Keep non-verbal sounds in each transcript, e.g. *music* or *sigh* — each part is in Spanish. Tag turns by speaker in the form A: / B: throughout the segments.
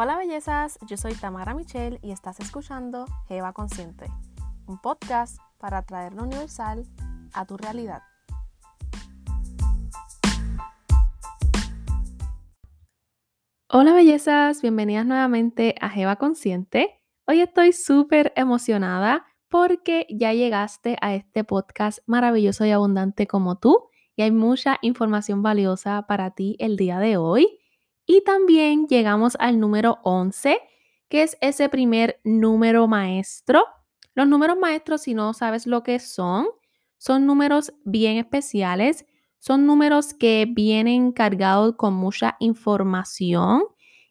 A: Hola bellezas, yo soy Tamara Michelle y estás escuchando Jeva Consciente, un podcast para traer lo universal a tu realidad. Hola bellezas, bienvenidas nuevamente a Jeva Consciente. Hoy estoy súper emocionada porque ya llegaste a este podcast maravilloso y abundante como tú y hay mucha información valiosa para ti el día de hoy. Y también llegamos al número 11, que es ese primer número maestro. Los números maestros, si no sabes lo que son, son números bien especiales, son números que vienen cargados con mucha información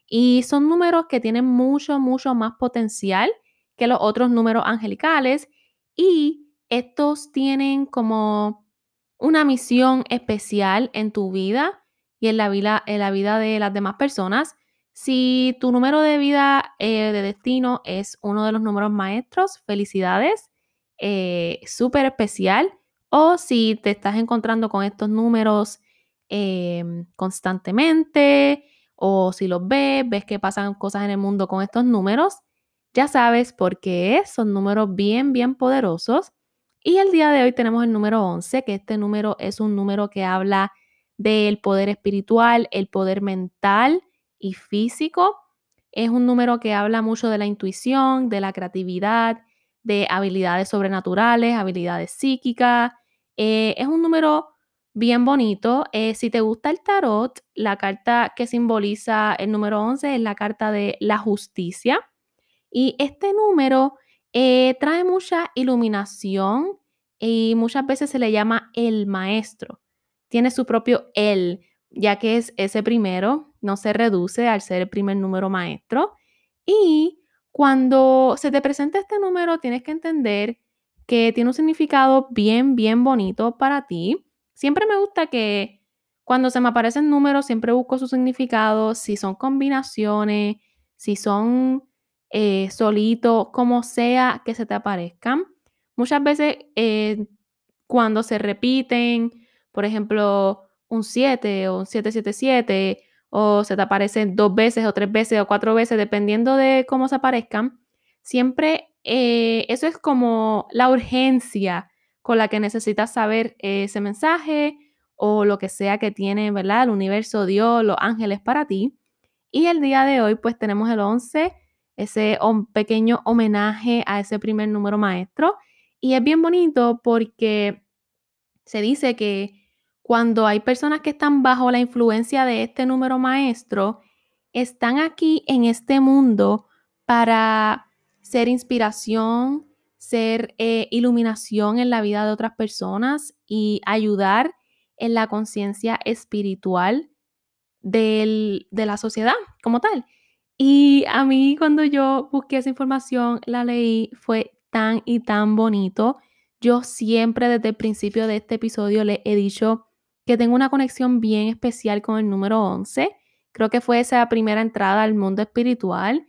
A: y son números que tienen mucho, mucho más potencial que los otros números angelicales y estos tienen como una misión especial en tu vida y en la vida, de las demás personas. Si tu número de vida eh, de destino es uno de los números maestros, felicidades, eh, súper especial. O si te estás encontrando con estos números em, constantemente, o si los ves, ves que pasan cosas en el mundo con estos números, ya sabes por qué son números bien, bien poderosos. Y el día de hoy tenemos el número 11, que este número es un número que habla del poder espiritual, el poder mental y físico. Es un número que habla mucho de la intuición, de la creatividad, de habilidades sobrenaturales, habilidades psíquicas. Eh, es un número bien bonito. Eh, si te gusta el tarot, la carta que simboliza el número 11 es la carta de la justicia. Y este número eh, trae mucha iluminación y muchas veces se le llama el maestro tiene su propio él, ya que es ese primero, no se reduce al ser el primer número maestro. Y cuando se te presenta este número, tienes que entender que tiene un significado bien, bien bonito para ti. Siempre me gusta que cuando se me aparecen números, siempre busco su significado, si son combinaciones, si son eh, solitos, como sea que se te aparezcan. Muchas veces eh, cuando se repiten por ejemplo, un 7 o un 777 o se te aparecen dos veces o tres veces o cuatro veces, dependiendo de cómo se aparezcan, siempre eh, eso es como la urgencia con la que necesitas saber ese mensaje o lo que sea que tiene, ¿verdad? El universo, Dios, los ángeles para ti. Y el día de hoy, pues tenemos el 11, ese pequeño homenaje a ese primer número maestro. Y es bien bonito porque se dice que cuando hay personas que están bajo la influencia de este número maestro, están aquí en este mundo para ser inspiración, ser eh, iluminación en la vida de otras personas y ayudar en la conciencia espiritual de la sociedad como tal. Y a mí cuando yo busqué esa información, la leí, fue tan y tan bonito. Yo siempre desde el principio de este episodio le he dicho que tengo una conexión bien especial con el número 11. Creo que fue esa primera entrada al mundo espiritual.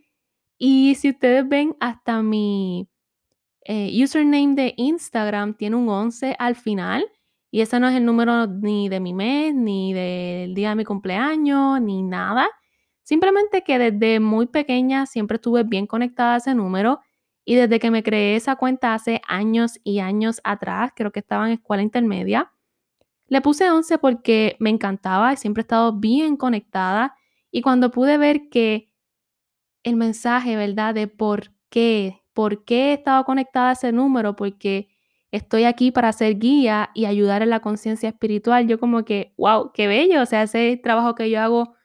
A: Y si ustedes ven, hasta mi eh, username de Instagram tiene un 11 al final. Y ese no es el número ni de mi mes, ni del día de mi cumpleaños, ni nada. Simplemente que desde muy pequeña siempre estuve bien conectada a ese número. Y desde que me creé esa cuenta hace años y años atrás, creo que estaba en escuela intermedia, le puse 11 porque me encantaba siempre he estado bien conectada. Y cuando pude ver que el mensaje, ¿verdad? De por qué, por qué he estado conectada a ese número, porque estoy aquí para ser guía y ayudar en la conciencia espiritual, yo como que, wow, qué bello, o sea, ese trabajo que yo hago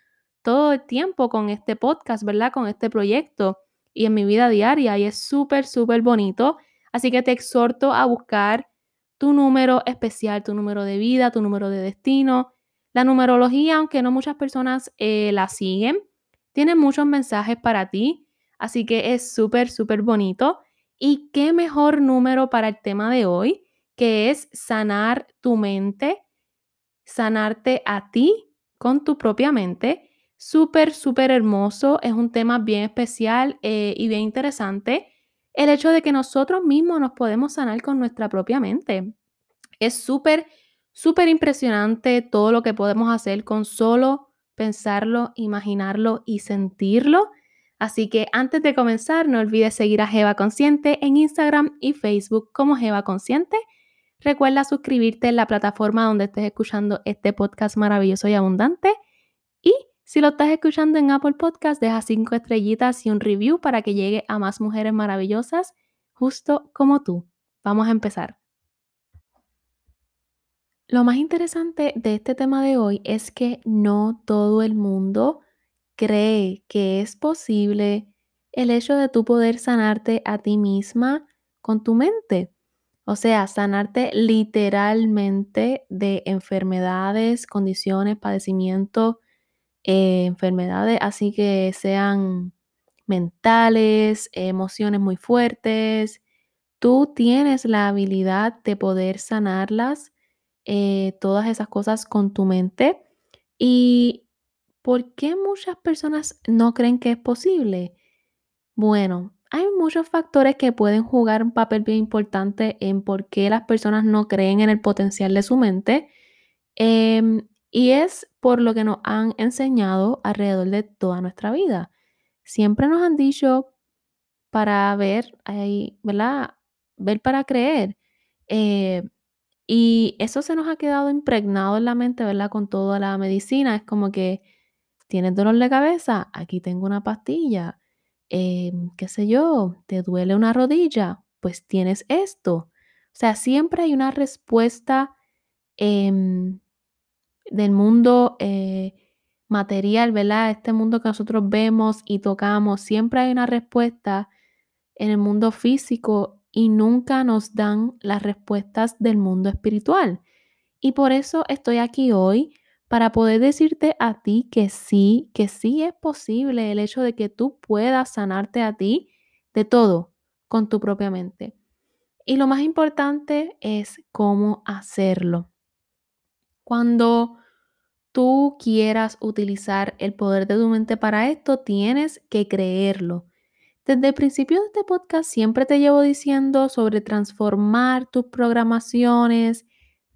A: todo el tiempo con este podcast, ¿verdad? Con este proyecto y en mi vida diaria y es súper, súper bonito. Así que te exhorto a buscar tu número especial, tu número de vida, tu número de destino. La numerología, aunque no muchas personas eh, la siguen, tiene muchos mensajes para ti, así que es súper, súper bonito. Y qué mejor número para el tema de hoy, que es sanar tu mente, sanarte a ti con tu propia mente. Súper, súper hermoso, es un tema bien especial eh, y bien interesante el hecho de que nosotros mismos nos podemos sanar con nuestra propia mente. Es súper, súper impresionante todo lo que podemos hacer con solo pensarlo, imaginarlo y sentirlo. Así que antes de comenzar, no olvides seguir a Jeva Consciente en Instagram y Facebook como Jeva Consciente. Recuerda suscribirte en la plataforma donde estés escuchando este podcast maravilloso y abundante. Si lo estás escuchando en Apple Podcast, deja cinco estrellitas y un review para que llegue a más mujeres maravillosas, justo como tú. Vamos a empezar. Lo más interesante de este tema de hoy es que no todo el mundo cree que es posible el hecho de tú poder sanarte a ti misma con tu mente. O sea, sanarte literalmente de enfermedades, condiciones, padecimientos, eh, enfermedades, así que sean mentales, emociones muy fuertes. Tú tienes la habilidad de poder sanarlas, eh, todas esas cosas con tu mente. Y ¿Por qué muchas personas no creen que es posible? Bueno, hay muchos factores que pueden jugar un papel bien importante en por qué las personas no creen en el potencial de su mente. Em, y es por lo que nos han enseñado alrededor de toda nuestra vida. Siempre nos han dicho para ver, ¿verdad? Ver para creer. Eh, y eso se nos ha quedado impregnado en la mente, ¿verdad? Con toda la medicina. Es como que ¿Tienes dolor de cabeza? Aquí tengo una pastilla. Em, ¿Qué sé yo? ¿Te duele una rodilla? Pues tienes esto. O sea, siempre hay una respuesta em, del mundo eh, material, ¿verdad? Este mundo que nosotros vemos y tocamos. Siempre hay una respuesta en el mundo físico y nunca nos dan las respuestas del mundo espiritual. Y por eso estoy aquí hoy para poder decirte a ti que sí, que sí es posible el hecho de que tú puedas sanarte a ti de todo con tu propia mente. Y lo más importante es cómo hacerlo. Cuando tú quieras utilizar el poder de tu mente para esto, tienes que creerlo. Desde el principio de este podcast siempre te llevo diciendo sobre transformar tus programaciones,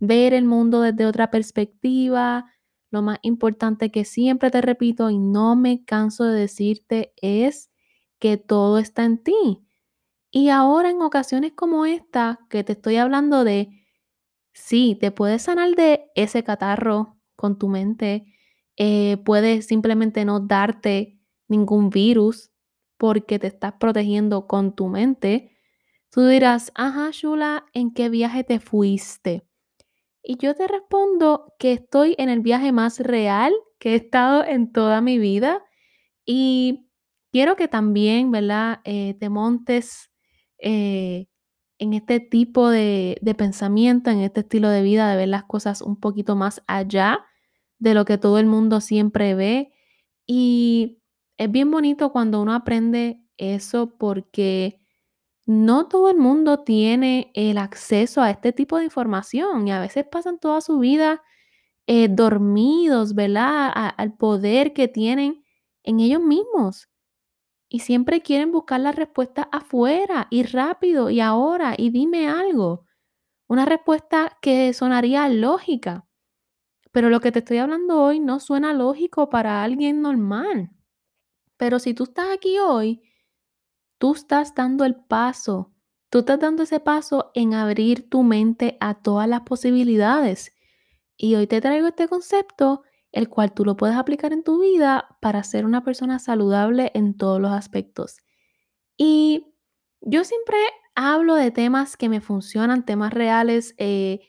A: ver el mundo desde otra perspectiva, lo más importante que siempre te repito y no me canso de decirte es que todo está en ti. Y ahora en ocasiones como esta que te estoy hablando de, sí, te puedes sanar de ese catarro con tu mente, eh, puedes simplemente no darte ningún virus porque te estás protegiendo con tu mente. Tú dirás, ajá, Shula, ¿en qué viaje te fuiste? Y yo te respondo que estoy en el viaje más real que he estado en toda mi vida y quiero que también, ¿verdad? Eh, te montes eh, en este tipo de, de pensamiento, en este estilo de vida, de ver las cosas un poquito más allá de lo que todo el mundo siempre ve. Y es bien bonito cuando uno aprende eso porque no todo el mundo tiene el acceso a este tipo de información y a veces pasan toda su vida eh, dormidos, ¿verdad? al poder que tienen en ellos mismos. Y siempre quieren buscar la respuesta afuera y rápido y ahora y dime algo. Una respuesta que sonaría lógica. Pero lo que te estoy hablando hoy no suena lógico para alguien normal. Pero si tú estás aquí hoy Tú estás dando el paso, tú estás dando ese paso en abrir tu mente a todas las posibilidades. Y hoy te traigo este concepto, el cual tú lo puedes aplicar en tu vida para ser una persona saludable en todos los aspectos. Y yo siempre hablo de temas que me funcionan, temas reales, eh,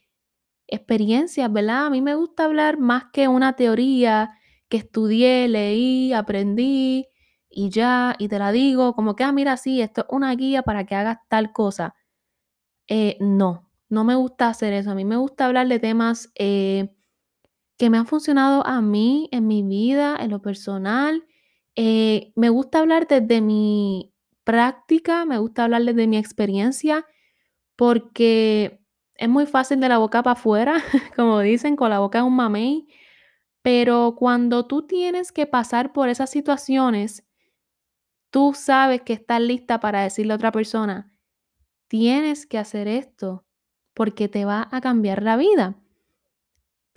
A: experiencias, ¿verdad? A mí me gusta hablar más que una teoría que estudié, leí, aprendí y ya, y te la digo, como que, ah, mira, sí, esto es una guía para que hagas tal cosa. Eh, no, no me gusta hacer eso. A mí me gusta hablar de temas eh, que me han funcionado a mí en mi vida, en lo personal. Eh, me gusta hablar desde mi práctica, me gusta hablar desde mi experiencia, porque es muy fácil de la boca para afuera, *laughs* como dicen, con la boca en un mamey. Pero cuando tú tienes que pasar por esas situaciones, tú sabes que estás lista para decirle a otra persona, tienes que hacer esto porque te va a cambiar la vida.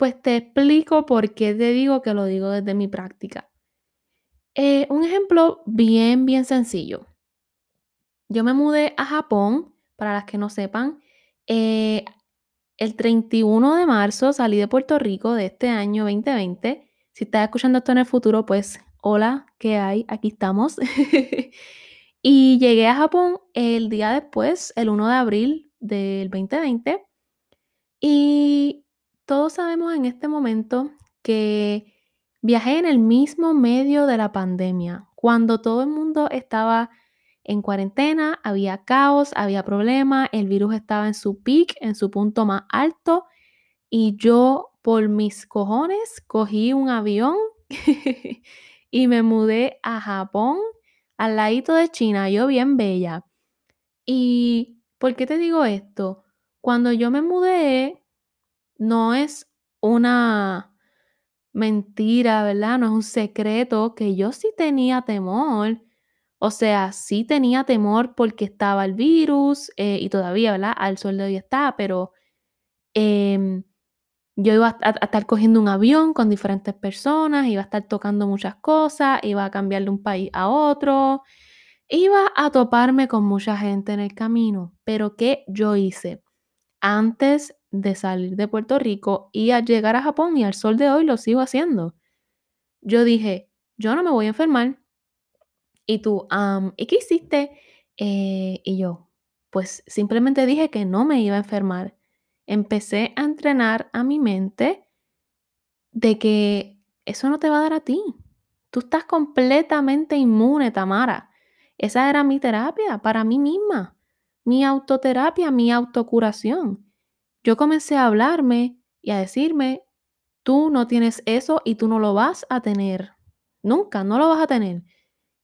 A: Pues te explico por qué te digo que lo digo desde mi práctica. Eh, un ejemplo bien, bien sencillo. Yo me mudé a Japón, para las que no sepan, eh, el 31 de marzo salí de Puerto Rico de este año 2020. Si estás escuchando esto en el futuro, pues hola, ¿qué hay? Aquí estamos. *laughs* y llegué a Japón el día después, el 1 de abril del 2020. Y todos sabemos en este momento que viajé en el mismo medio de la pandemia, cuando todo el mundo estaba en cuarentena, había caos, había problemas, el virus estaba en su peak, en su punto más alto, y yo por mis cojones cogí un avión *laughs* y me mudé a Japón, al ladito de China, yo bien bella. ¿Y por qué te digo esto? Cuando yo me mudé, no es una mentira, ¿verdad? No es un secreto que yo sí tenía temor. O sea, sí tenía temor porque estaba el virus eh, y todavía, ¿verdad? Al sol de hoy está, pero em, yo iba a, a, estar cogiendo un avión con diferentes personas, iba a estar tocando muchas cosas, iba a cambiar de un país a otro, iba a toparme con mucha gente en el camino. Pero ¿qué yo hice? Antes de salir de Puerto Rico y al llegar a Japón y al sol de hoy lo sigo haciendo. Yo dije, yo no me voy a enfermar. Y tú, ¿y qué hiciste? Eh, y yo, pues simplemente dije que no me iba a enfermar. Empecé a entrenar a mi mente de que eso no te va a dar a ti. Tú estás completamente inmune, Tamara. Esa era mi terapia para mí misma, mi autoterapia, mi autocuración. Yo comencé a hablarme y a decirme, tú no tienes eso y tú no lo vas a tener. Nunca, no lo vas a tener.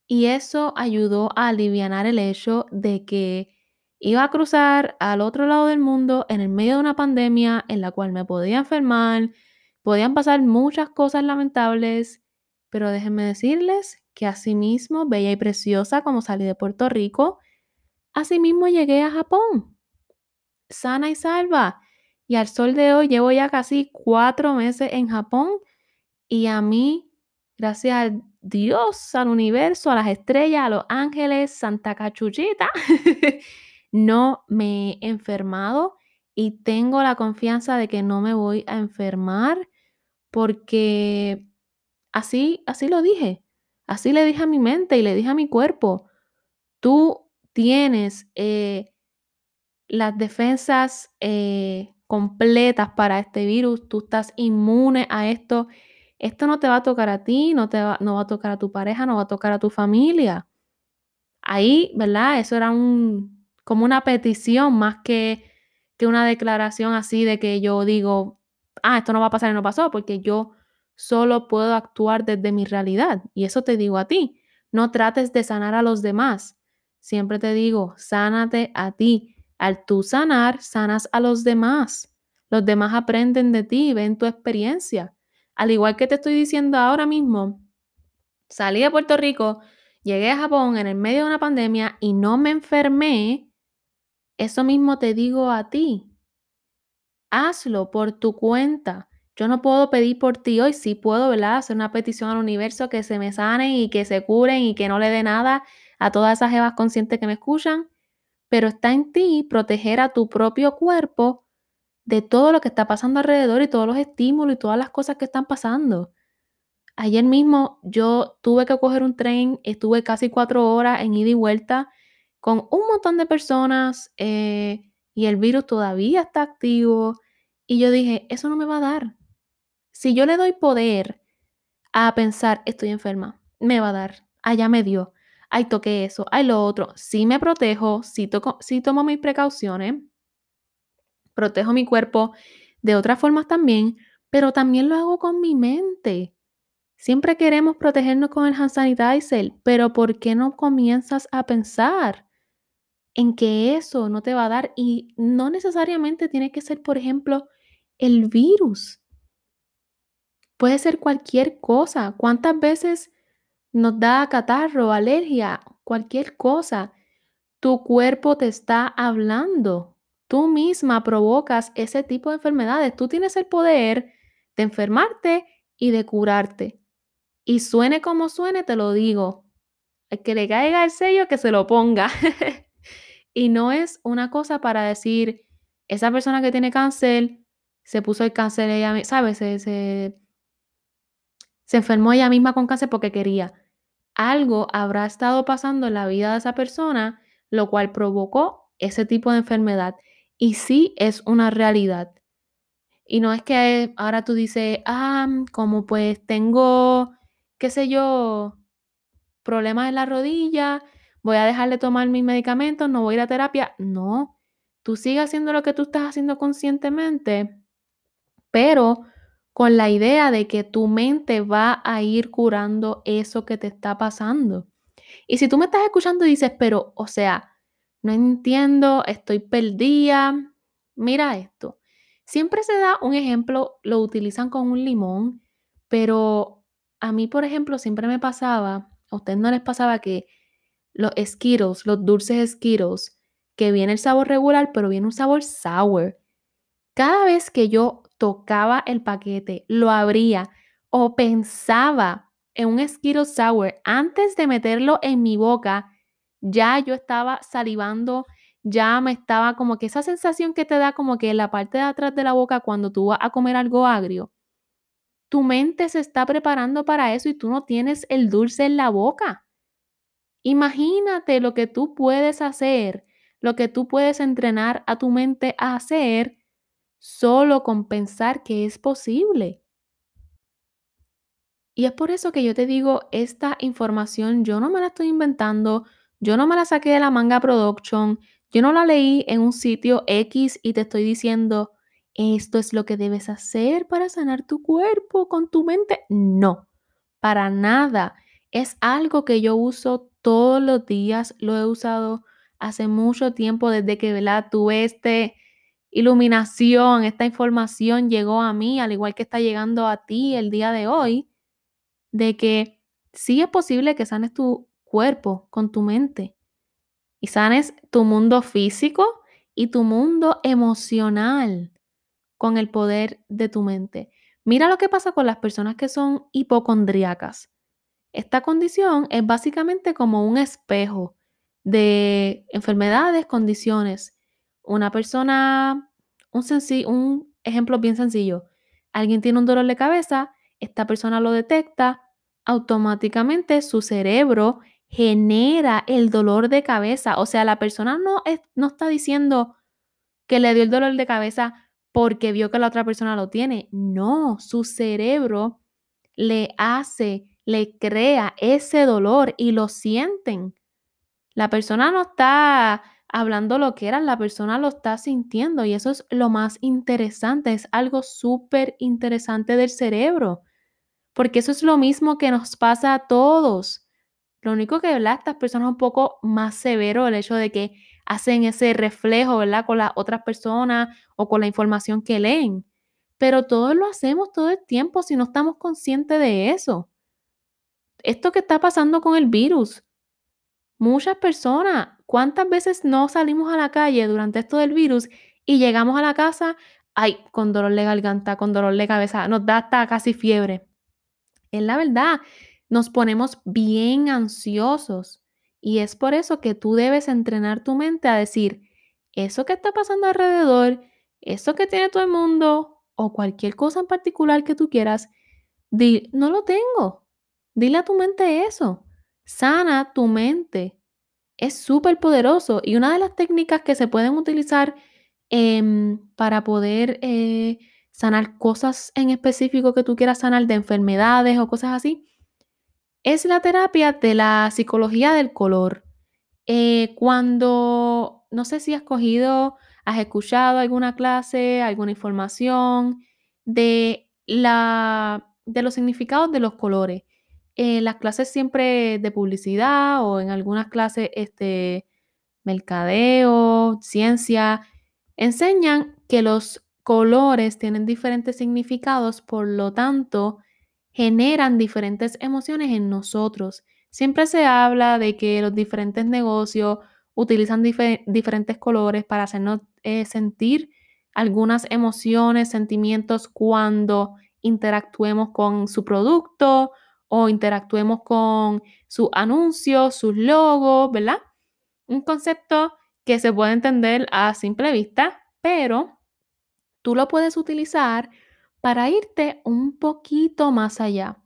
A: Y eso ayudó a aliviar el hecho de que iba a cruzar al otro lado del mundo en el medio de una pandemia en la cual me podía enfermar, podían pasar muchas cosas lamentables, pero déjenme decirles que asimismo, bella y preciosa como salí de Puerto Rico, asimismo llegué a Japón, sana y salva. Y al sol de hoy llevo ya casi cuatro meses en Japón y a mí, gracias a Dios, al universo, a las estrellas, a los ángeles, Santa Cachuchita, *laughs* no me he enfermado y tengo la confianza de que no me voy a enfermar porque así, así lo dije. Así le dije a mi mente y le dije a mi cuerpo, tú tienes eh, las defensas eh, completas para este virus, tú estás inmune a esto. Esto no te va a tocar a ti, no, te va, no va a tocar a tu pareja, no va a tocar a tu familia. Ahí, ¿verdad? Eso era un, como una petición más que, que una declaración así de que yo digo, ah, esto no va a pasar y no pasó, porque yo solo puedo actuar desde mi realidad. Y eso te digo a ti. No trates de sanar a los demás. Siempre te digo, sánate a ti. Al tú sanar, sanas a los demás. Los demás aprenden de ti, ven tu experiencia. Al igual que te estoy diciendo ahora mismo, salí de Puerto Rico, llegué a Japón en el medio de una pandemia y no me enfermé. Eso mismo te digo a ti. Hazlo por tu cuenta. Yo no puedo pedir por ti hoy, sí puedo, ¿verdad? Hacer una petición al universo que se me sanen y que se curen y que no le dé nada a todas esas jevas conscientes que me escuchan, pero está en ti proteger a tu propio cuerpo de todo lo que está pasando alrededor y todos los estímulos y todas las cosas que están pasando. Ayer mismo yo tuve que coger un tren, estuve casi cuatro horas en ida y vuelta con un montón de personas eh, y el virus todavía está activo. Y yo dije, eso no me va a dar. Si yo le doy poder a pensar, estoy enferma, me va a dar, allá me dio, ay, toqué eso, ay, lo otro. Si me protejo, si, toco, si tomo mis precauciones, protejo mi cuerpo de otras formas también, pero también lo hago con mi mente. Siempre queremos protegernos con el hand sanitizer, pero ¿por qué no comienzas a pensar en que eso no te va a dar? Y no necesariamente tiene que ser, por ejemplo, el virus. Puede ser cualquier cosa. ¿Cuántas veces nos da catarro, alergia, cualquier cosa? Tu cuerpo te está hablando. Tú misma provocas ese tipo de enfermedades. Tú tienes el poder de enfermarte y de curarte. Y suene como suene, te lo digo. El que le caiga el sello, que se lo ponga. *laughs* y no es una cosa para decir, esa persona que tiene cáncer, se puso el cáncer ella, ¿sabes? Se, se, se enfermó ella misma con cáncer porque quería. Algo habrá estado pasando en la vida de esa persona, lo cual provocó ese tipo de enfermedad. Y sí es una realidad. Y no es que ahora tú dices, ah, como pues tengo, qué sé yo, problemas en la rodilla, voy a dejar de tomar mis medicamentos, no voy a ir a terapia. No, tú sigues haciendo lo que tú estás haciendo conscientemente, pero con la idea de que tu mente va a ir curando eso que te está pasando. Y si tú me estás escuchando y dices, pero, o sea, no entiendo, estoy perdida, mira esto. Siempre se da un ejemplo, lo utilizan con un limón, pero a mí, por ejemplo, siempre me pasaba, a ustedes no les pasaba que los Skittles, los dulces Skittles, que viene el sabor regular, pero viene un sabor sour. Cada vez que yo tocaba el paquete, lo abría o pensaba en un Skittles sour antes de meterlo en mi boca, ya yo estaba salivando, ya me estaba como que esa sensación que te da como que en la parte de atrás de la boca cuando tú vas a comer algo agrio. Tu mente se está preparando para eso y tú no tienes el dulce en la boca. Imagínate lo que tú puedes hacer, lo que tú puedes entrenar a tu mente a hacer solo con pensar que es posible. Y es por eso que yo te digo, esta información yo no me la estoy inventando, yo no me la saqué de la manga production, yo no la leí en un sitio X y te estoy diciendo, esto es lo que debes hacer para sanar tu cuerpo con tu mente. No, para nada. Es algo que yo uso todos los días, lo he usado hace mucho tiempo desde que ¿verdad? tuve esta iluminación, esta información llegó a mí, al igual que está llegando a ti el día de hoy, de que sí es posible que sanes tu cuerpo con tu mente y sanes tu mundo físico y tu mundo emocional con el poder de tu mente. Mira lo que pasa con las personas que son hipocondríacas. Esta condición es básicamente como un espejo de enfermedades, condiciones. Una persona, un, un ejemplo bien sencillo, alguien tiene un dolor de cabeza, esta persona lo detecta, automáticamente su cerebro genera el dolor de cabeza. O sea, la persona no, no está diciendo que le dio el dolor de cabeza porque vio que la otra persona lo tiene. No, su cerebro le hace le crea ese dolor y lo sienten. La persona no está hablando lo que era, la persona lo está sintiendo y eso es lo más interesante, es algo súper interesante del cerebro, porque eso es lo mismo que nos pasa a todos. Lo único que, ¿verdad? Estas personas un poco más severo el hecho de que hacen ese reflejo, ¿verdad? Con las otras personas o con la información que leen. Pero todos lo hacemos todo el tiempo si no estamos conscientes de eso esto que está pasando con el virus. Muchas personas, ¿cuántas veces no salimos a la calle durante esto del virus y llegamos a la casa, ay, con dolor de garganta, con dolor de cabeza, nos da hasta casi fiebre? Es la verdad, nos ponemos bien ansiosos y es por eso que tú debes entrenar tu mente a decir, eso que está pasando alrededor, eso que tiene todo el mundo o cualquier cosa en particular que tú quieras, di, no lo tengo, Dile a tu mente eso. Sana tu mente. Es súper poderoso y una de las técnicas que se pueden utilizar em, para poder eh, sanar cosas en específico que tú quieras sanar de enfermedades o cosas así, es la terapia de la psicología del color. Eh, cuando, no sé si has cogido, has escuchado alguna clase, alguna información de, la, de los significados de los colores en las clases siempre de publicidad o en algunas clases este, mercadeo, ciencia, enseñan que los colores tienen diferentes significados, por lo tanto, generan diferentes emociones en nosotros. Siempre se habla de que los diferentes negocios utilizan diferentes colores para hacernos eh, sentir algunas emociones, sentimientos cuando interactuemos con su producto o interactuemos con sus anuncios, sus logos, ¿verdad? Un concepto que se puede entender a simple vista, pero tú lo puedes utilizar para irte un poquito más allá.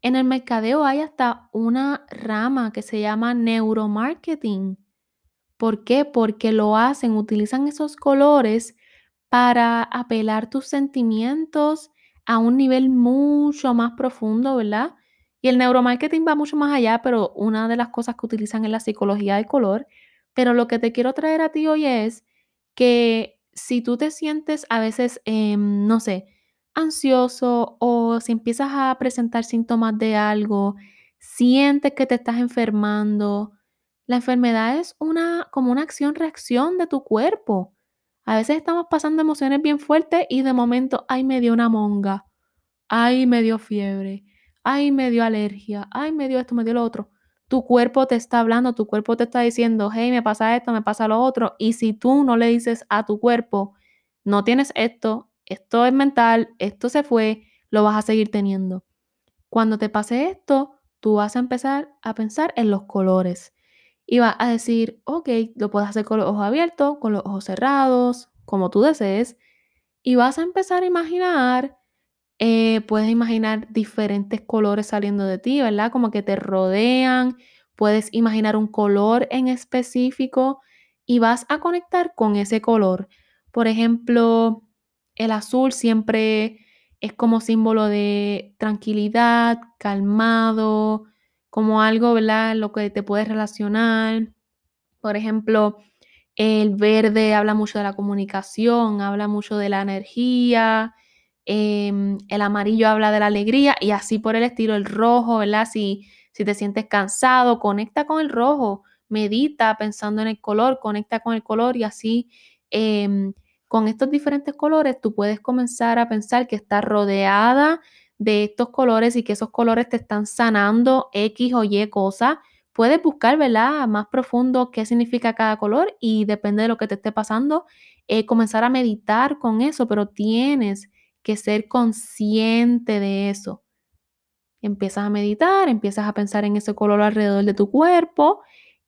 A: En el mercadeo hay hasta una rama que se llama neuromarketing. ¿Por qué? Porque lo hacen, utilizan esos colores para apelar tus sentimientos a un nivel mucho más profundo, ¿verdad? Y el neuromarketing va mucho más allá, pero una de las cosas que utilizan es la psicología del color. Pero lo que te quiero traer a ti hoy es que si tú te sientes a veces, em, no sé, ansioso o si empiezas a presentar síntomas de algo, sientes que te estás enfermando, la enfermedad es una como una acción-reacción de tu cuerpo. A veces estamos pasando emociones bien fuertes y de momento, ay, me dio una monga, ay, me dio fiebre, ay, me dio alergia, ay, me dio esto, me dio lo otro. Tu cuerpo te está hablando, tu cuerpo te está diciendo, hey, me pasa esto, me pasa lo otro. Y si tú no le dices a tu cuerpo, no tienes esto, esto es mental, esto se fue, lo vas a seguir teniendo. Cuando te pase esto, tú vas a empezar a pensar en los colores. Y vas a decir, ok, lo puedes hacer con los ojos abiertos, con los ojos cerrados, como tú desees. Y vas a empezar a imaginar, eh, puedes imaginar diferentes colores saliendo de ti, ¿verdad? Como que te rodean. Puedes imaginar un color en específico y vas a conectar con ese color. Por ejemplo, el azul siempre es como símbolo de tranquilidad, calmado, como algo, ¿verdad? Lo que te puedes relacionar. Por ejemplo, el verde habla mucho de la comunicación, habla mucho de la energía. Em, el amarillo habla de la alegría y así por el estilo, el rojo, ¿verdad? Si, si te sientes cansado, conecta con el rojo, medita pensando en el color, conecta con el color y así em, con estos diferentes colores tú puedes comenzar a pensar que estás rodeada de estos colores y que esos colores te están sanando X o Y cosa. Puedes buscar, ¿verdad? Más profundo qué significa cada color y depende de lo que te esté pasando, eh, comenzar a meditar con eso, pero tienes que ser consciente de eso. Empiezas a meditar, empiezas a pensar en ese color alrededor de tu cuerpo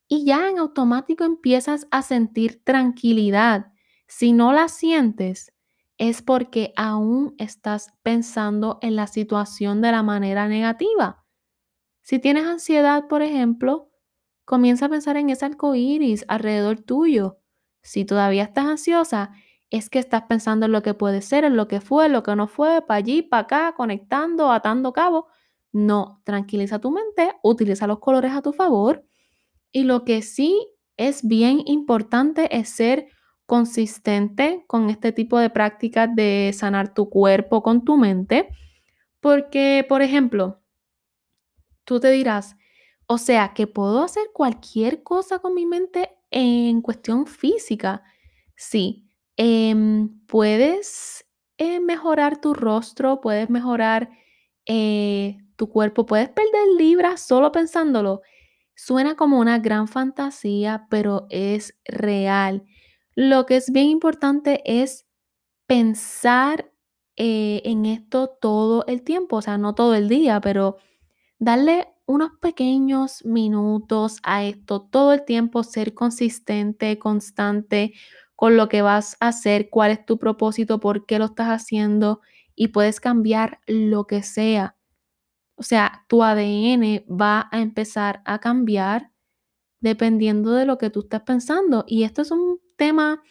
A: y ya en automático empiezas a sentir tranquilidad. Si no la sientes, es porque aún estás pensando en la situación de la manera negativa. Si tienes ansiedad, por ejemplo, comienza a pensar en ese arco iris alrededor tuyo. Si todavía estás ansiosa, es que estás pensando en lo que puede ser, en lo que fue, en lo que no fue, para allí, para acá, conectando, atando cabo. No, tranquiliza tu mente, utiliza los colores a tu favor. Y lo que sí es bien importante es ser consistente con este tipo de prácticas de sanar tu cuerpo con tu mente. Porque, por ejemplo, tú te dirás, o sea, que puedo hacer cualquier cosa con mi mente en cuestión física. Sí, em, puedes eh, mejorar tu rostro, puedes mejorar eh, tu cuerpo, puedes perder libras solo pensándolo. Suena como una gran fantasía, pero es real. Lo que es bien importante es pensar eh, en esto todo el tiempo, o sea, no todo el día, pero darle unos pequeños minutos a esto todo el tiempo, ser consistente, constante con lo que vas a hacer, cuál es tu propósito, por qué lo estás haciendo y puedes cambiar lo que sea. O sea, tu ADN va a empezar a cambiar dependiendo de lo que tú estás pensando. Y esto es un tema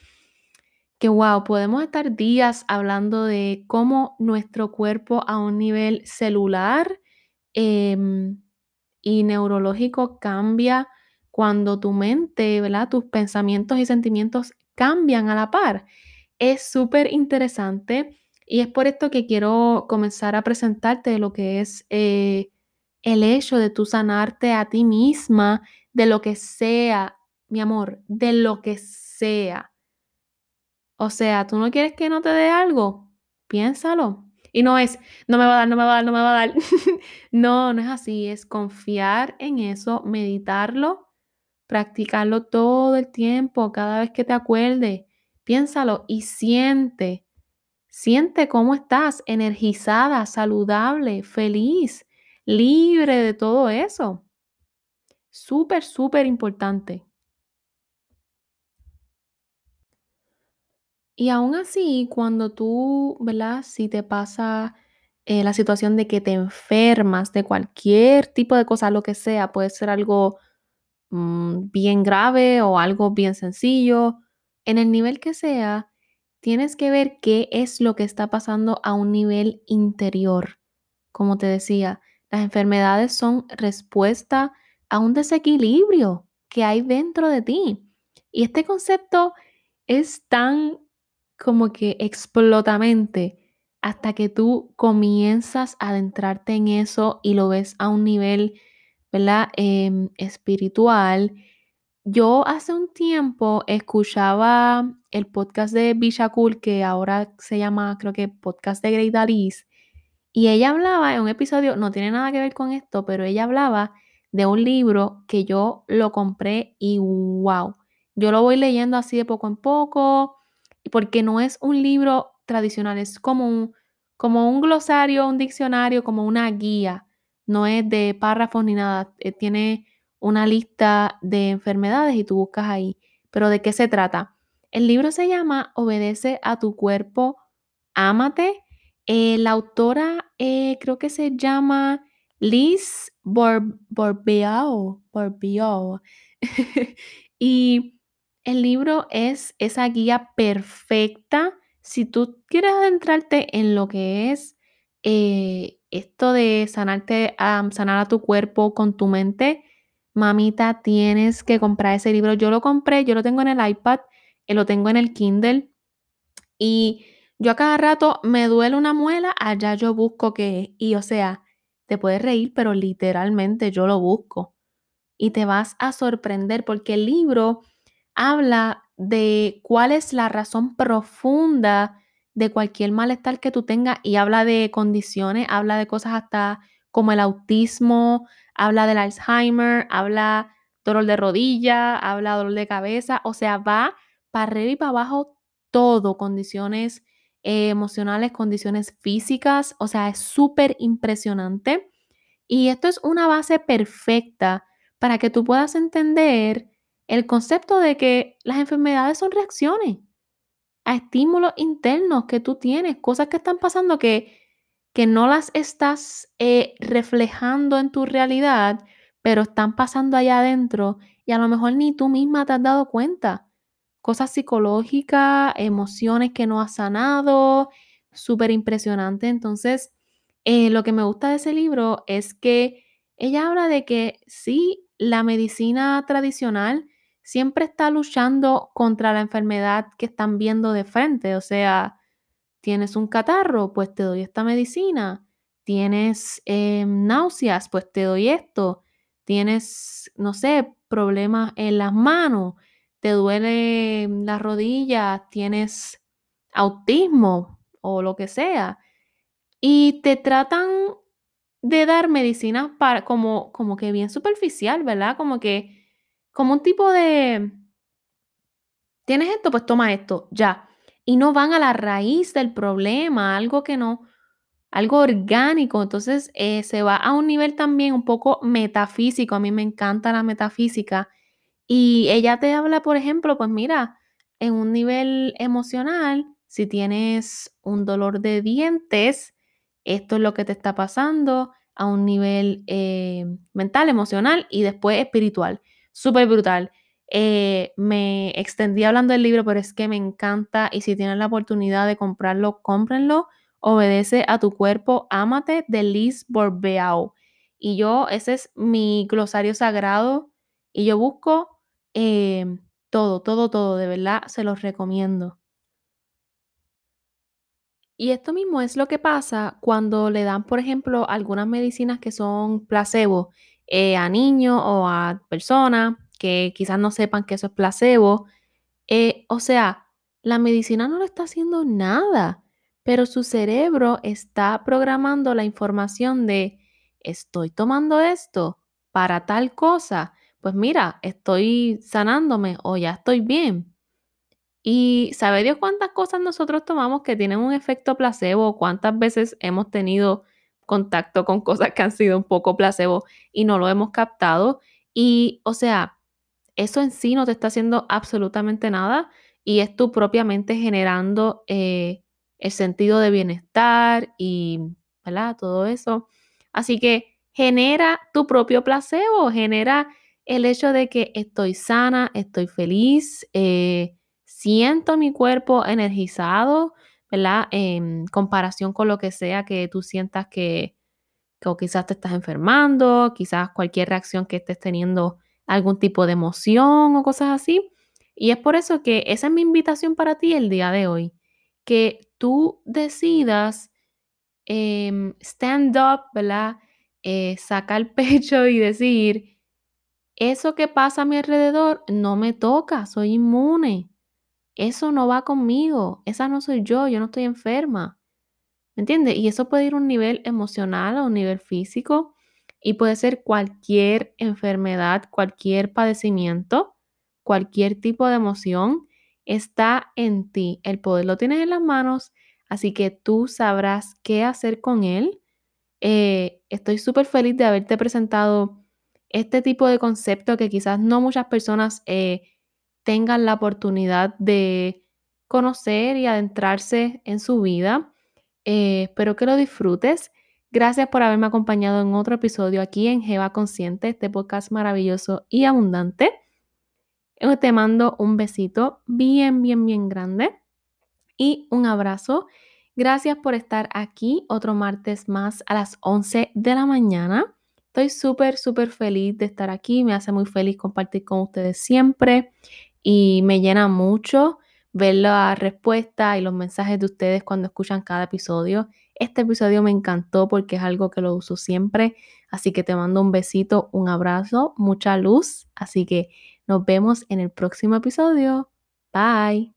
A: que, wow, podemos estar días hablando de cómo nuestro cuerpo a un nivel celular em, y neurológico cambia cuando tu mente, ¿verdad? Tus pensamientos y sentimientos cambian a la par. Es súper interesante y es por esto que quiero comenzar a presentarte lo que es eh, el hecho de tú sanarte a ti misma de lo que sea, mi amor, de lo que sea. O sea, ¿tú no quieres que no te dé algo? Piénsalo. Y no es, no me va a dar, no me va a dar, no me va a dar. *laughs* no, no es así. Es confiar en eso, meditarlo, practicarlo todo el tiempo, cada vez que te acuerdes. Piénsalo y siente. Siente cómo estás energizada, saludable, feliz. libre de todo eso. Súper, súper importante. Y aún así, cuando tú, ¿verdad? Si te pasa eh, la situación de que te enfermas de cualquier tipo de cosa, lo que sea, puede ser algo mm, bien grave o algo bien sencillo, en el nivel que sea, tienes que ver qué es lo que está pasando a un nivel interior. Como te decía, las enfermedades son respuesta a un desequilibrio que hay dentro de ti. Y este concepto es tan como que explotamente hasta que tú comienzas a adentrarte en eso y lo ves a un nivel, ¿verdad? Em, espiritual. Yo hace un tiempo escuchaba el podcast de Bisha Cool, que ahora se llama, creo que podcast de Great Alice, y ella hablaba en un episodio, no tiene nada que ver con esto, pero ella hablaba de un libro que yo lo compré y wow, yo lo voy leyendo así de poco en poco porque no es un libro tradicional, es como un, como un glosario, un diccionario, como una guía. No es de párrafos ni nada. Eh, tiene una lista de enfermedades y tú buscas ahí. Pero ¿de qué se trata? El libro se llama Obedece a tu cuerpo, ámate. Eh, la autora eh, creo que se llama Liz Borbeao. *laughs* y el libro es esa guía perfecta si tú quieres adentrarte en lo que es eh, esto de sanarte, sanar a tu cuerpo con tu mente. Mamita, tienes que comprar ese libro. Yo lo compré, yo lo tengo en el iPad, eh, lo tengo en el Kindle y yo a cada rato me duele una muela, allá yo busco que, y o sea, te puedes reír, pero literalmente yo lo busco. Y te vas a sorprender porque el libro habla de cuál es la razón profunda de cualquier malestar que tú tengas y habla de condiciones, habla de cosas hasta como el autismo, habla del Alzheimer, habla dolor de rodilla, habla dolor de cabeza, o sea, va para arriba y para abajo todo, condiciones eh, emocionales, condiciones físicas, o sea, es súper impresionante. Y esto es una base perfecta para que tú puedas entender el concepto de que las enfermedades son reacciones a estímulos internos que tú tienes, cosas que están pasando que, que no las estás eh, reflejando en tu realidad, pero están pasando allá adentro y a lo mejor ni tú misma te has dado cuenta. Cosas psicológicas, emociones que no has sanado, súper impresionante. Entonces, eh, lo que me gusta de ese libro es que ella habla de que sí, la medicina tradicional siempre está luchando contra la enfermedad que están viendo de frente. O sea, tienes un catarro, pues te doy esta medicina. Tienes em, náuseas, pues te doy esto. Tienes, no sé, problemas en las manos, te duele las rodillas, tienes autismo o lo que sea. Y te tratan de dar medicina para, como, como que bien superficial, ¿verdad? Como que como un tipo de, tienes esto, pues toma esto, ya. Y no van a la raíz del problema, algo que no, algo orgánico. Entonces eh, se va a un nivel también un poco metafísico. A mí me encanta la metafísica. Y ella te habla, por ejemplo, pues mira, en un nivel emocional, si tienes un dolor de dientes, esto es lo que te está pasando a un nivel eh, mental, emocional y después espiritual súper brutal. Eh, me extendí hablando del libro, pero es que me encanta y si tienen la oportunidad de comprarlo, cómprenlo. Obedece a tu cuerpo, ámate de Liz Borbeau. Y yo, ese es mi glosario sagrado y yo busco eh, todo, todo, todo, de verdad, se los recomiendo. Y esto mismo es lo que pasa cuando le dan, por ejemplo, algunas medicinas que son placebo eh, a niños o a personas que quizás no sepan que eso es placebo. Eh, o sea, la medicina no le está haciendo nada, pero su cerebro está programando la información de, estoy tomando esto para tal cosa. Pues mira, estoy sanándome o ya estoy bien. Y sabe Dios cuántas cosas nosotros tomamos que tienen un efecto placebo, cuántas veces hemos tenido contacto con cosas que han sido un poco placebo y no lo hemos captado. Y, o sea, eso en sí no te está haciendo absolutamente nada y es tu propia mente generando eh, el sentido de bienestar y, ¿verdad? Todo eso. Así que genera tu propio placebo, genera el hecho de que estoy sana, estoy feliz, eh, siento mi cuerpo energizado, ¿verdad? En comparación con lo que sea que tú sientas que, o quizás te estás enfermando, quizás cualquier reacción que estés teniendo, algún tipo de emoción o cosas así. Y es por eso que esa es mi invitación para ti el día de hoy, que tú decidas em, stand up, ¿verdad? Eh, sacar *laughs* pecho y decir, eso que pasa a mi alrededor no me toca, soy inmune. Eso no va conmigo, esa no soy yo, yo no estoy enferma. ¿Me entiendes? Y eso puede ir a un nivel emocional, a un nivel físico, y puede ser cualquier enfermedad, cualquier padecimiento, cualquier tipo de emoción, está en ti. El poder lo tienes en las manos, así que tú sabrás qué hacer con él. Eh, estoy súper feliz de haberte presentado este tipo de concepto que quizás no muchas personas eh, tengan la oportunidad de conocer y adentrarse en su vida. Eh, espero que lo disfrutes. Gracias por haberme acompañado en otro episodio aquí en Jeva Consciente, este podcast maravilloso y abundante. Te mando un besito bien, bien, bien grande y un abrazo. Gracias por estar aquí otro martes más a las 11 de la mañana. Estoy súper, súper feliz de estar aquí. Me hace muy feliz compartir con ustedes siempre y me llena mucho ver la respuesta y los mensajes de ustedes cuando escuchan cada episodio. Este episodio me encantó porque es algo que lo uso siempre, así que te mando un besito, un abrazo, mucha luz, así que nos vemos en el próximo episodio. Bye.